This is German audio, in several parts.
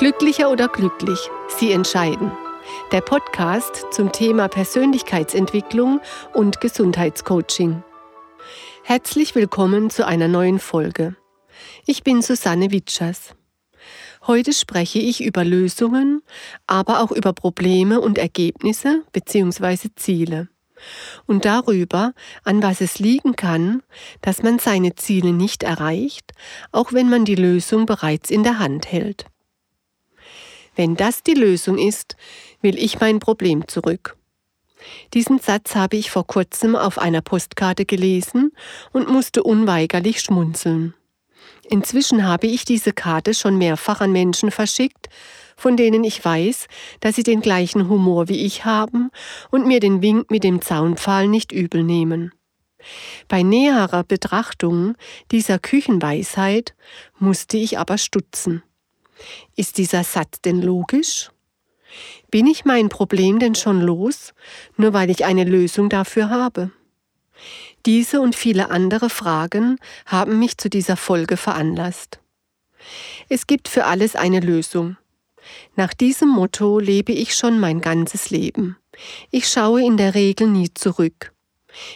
Glücklicher oder glücklich, Sie entscheiden. Der Podcast zum Thema Persönlichkeitsentwicklung und Gesundheitscoaching. Herzlich willkommen zu einer neuen Folge. Ich bin Susanne Witschers. Heute spreche ich über Lösungen, aber auch über Probleme und Ergebnisse bzw. Ziele und darüber, an was es liegen kann, dass man seine Ziele nicht erreicht, auch wenn man die Lösung bereits in der Hand hält. Wenn das die Lösung ist, will ich mein Problem zurück. Diesen Satz habe ich vor kurzem auf einer Postkarte gelesen und musste unweigerlich schmunzeln. Inzwischen habe ich diese Karte schon mehrfach an Menschen verschickt, von denen ich weiß, dass sie den gleichen Humor wie ich haben und mir den Wink mit dem Zaunpfahl nicht übel nehmen. Bei näherer Betrachtung dieser Küchenweisheit musste ich aber stutzen. Ist dieser Satz denn logisch? Bin ich mein Problem denn schon los, nur weil ich eine Lösung dafür habe? Diese und viele andere Fragen haben mich zu dieser Folge veranlasst. Es gibt für alles eine Lösung. Nach diesem Motto lebe ich schon mein ganzes Leben. Ich schaue in der Regel nie zurück.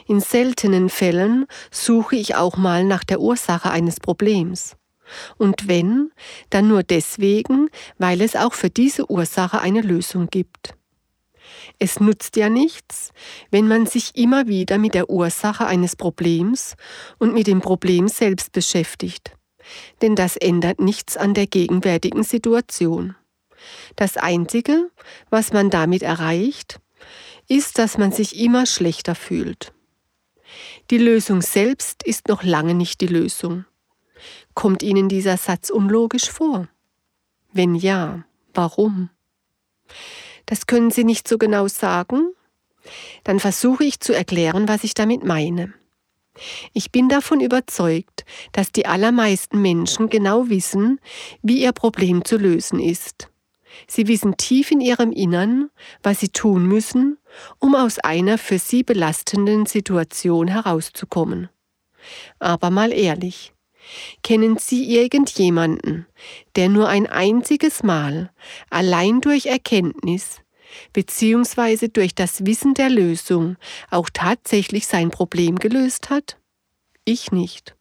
In seltenen Fällen suche ich auch mal nach der Ursache eines Problems. Und wenn, dann nur deswegen, weil es auch für diese Ursache eine Lösung gibt. Es nutzt ja nichts, wenn man sich immer wieder mit der Ursache eines Problems und mit dem Problem selbst beschäftigt, denn das ändert nichts an der gegenwärtigen Situation. Das Einzige, was man damit erreicht, ist, dass man sich immer schlechter fühlt. Die Lösung selbst ist noch lange nicht die Lösung. Kommt Ihnen dieser Satz unlogisch vor? Wenn ja, warum? Das können Sie nicht so genau sagen? Dann versuche ich zu erklären, was ich damit meine. Ich bin davon überzeugt, dass die allermeisten Menschen genau wissen, wie ihr Problem zu lösen ist. Sie wissen tief in ihrem Innern, was sie tun müssen, um aus einer für sie belastenden Situation herauszukommen. Aber mal ehrlich, kennen Sie irgendjemanden, der nur ein einziges Mal allein durch Erkenntnis beziehungsweise durch das Wissen der Lösung auch tatsächlich sein Problem gelöst hat? Ich nicht.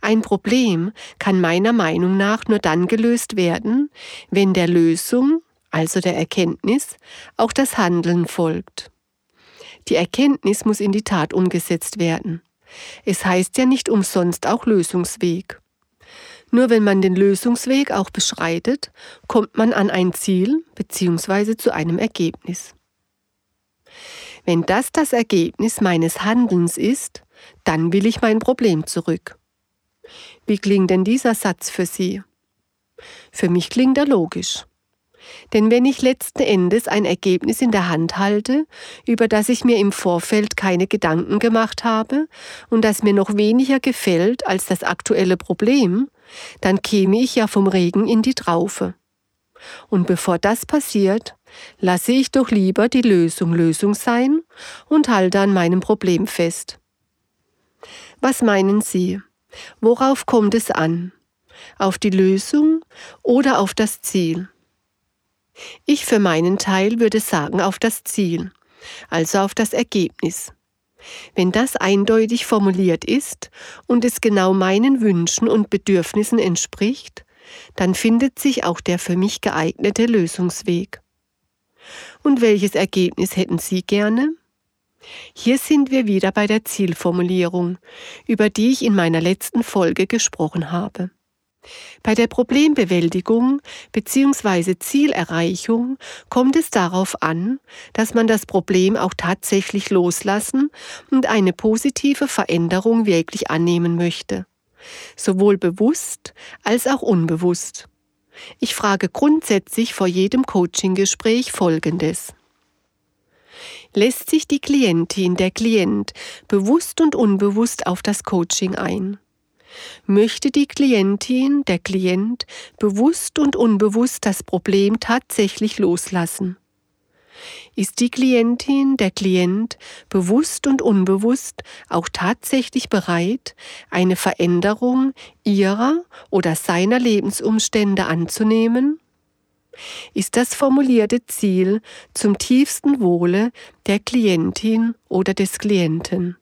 Ein Problem kann meiner Meinung nach nur dann gelöst werden, wenn der Lösung, also der Erkenntnis, auch das Handeln folgt. Die Erkenntnis muss in die Tat umgesetzt werden. Es heißt ja nicht umsonst auch Lösungsweg. Nur wenn man den Lösungsweg auch beschreitet, kommt man an ein Ziel bzw. zu einem Ergebnis. Wenn das das Ergebnis meines Handelns ist, dann will ich mein Problem zurück. Wie klingt denn dieser Satz für Sie? Für mich klingt er logisch. Denn wenn ich letzten Endes ein Ergebnis in der Hand halte, über das ich mir im Vorfeld keine Gedanken gemacht habe und das mir noch weniger gefällt als das aktuelle Problem, dann käme ich ja vom Regen in die Traufe. Und bevor das passiert, lasse ich doch lieber die Lösung Lösung sein und halte an meinem Problem fest. Was meinen Sie? Worauf kommt es an? Auf die Lösung oder auf das Ziel? Ich für meinen Teil würde sagen auf das Ziel, also auf das Ergebnis. Wenn das eindeutig formuliert ist und es genau meinen Wünschen und Bedürfnissen entspricht, dann findet sich auch der für mich geeignete Lösungsweg. Und welches Ergebnis hätten Sie gerne? Hier sind wir wieder bei der Zielformulierung, über die ich in meiner letzten Folge gesprochen habe. Bei der Problembewältigung bzw. Zielerreichung kommt es darauf an, dass man das Problem auch tatsächlich loslassen und eine positive Veränderung wirklich annehmen möchte, sowohl bewusst als auch unbewusst. Ich frage grundsätzlich vor jedem Coaching-Gespräch Folgendes. Lässt sich die Klientin, der Klient bewusst und unbewusst auf das Coaching ein? Möchte die Klientin, der Klient bewusst und unbewusst das Problem tatsächlich loslassen? Ist die Klientin, der Klient bewusst und unbewusst auch tatsächlich bereit, eine Veränderung ihrer oder seiner Lebensumstände anzunehmen? ist das formulierte Ziel zum tiefsten Wohle der Klientin oder des Klienten.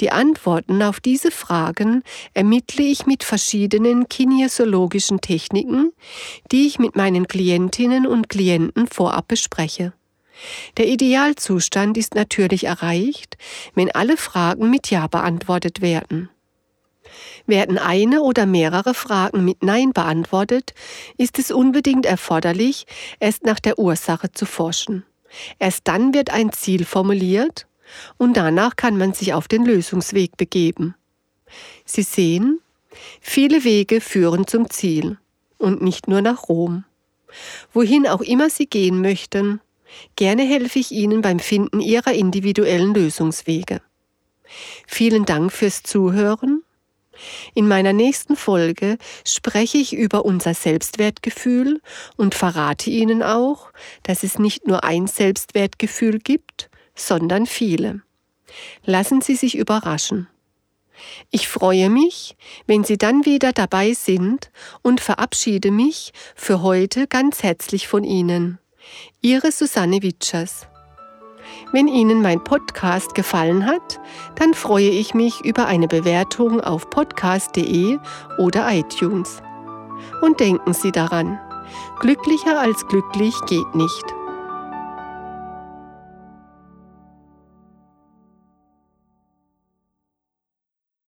Die Antworten auf diese Fragen ermittle ich mit verschiedenen kinesiologischen Techniken, die ich mit meinen Klientinnen und Klienten vorab bespreche. Der Idealzustand ist natürlich erreicht, wenn alle Fragen mit Ja beantwortet werden. Werden eine oder mehrere Fragen mit Nein beantwortet, ist es unbedingt erforderlich, erst nach der Ursache zu forschen. Erst dann wird ein Ziel formuliert und danach kann man sich auf den Lösungsweg begeben. Sie sehen, viele Wege führen zum Ziel und nicht nur nach Rom. Wohin auch immer Sie gehen möchten, gerne helfe ich Ihnen beim Finden Ihrer individuellen Lösungswege. Vielen Dank fürs Zuhören. In meiner nächsten Folge spreche ich über unser Selbstwertgefühl und verrate Ihnen auch, dass es nicht nur ein Selbstwertgefühl gibt, sondern viele. Lassen Sie sich überraschen. Ich freue mich, wenn Sie dann wieder dabei sind und verabschiede mich für heute ganz herzlich von Ihnen. Ihre Susanne Witschers. Wenn Ihnen mein Podcast gefallen hat, dann freue ich mich über eine Bewertung auf podcast.de oder iTunes. Und denken Sie daran, glücklicher als glücklich geht nicht.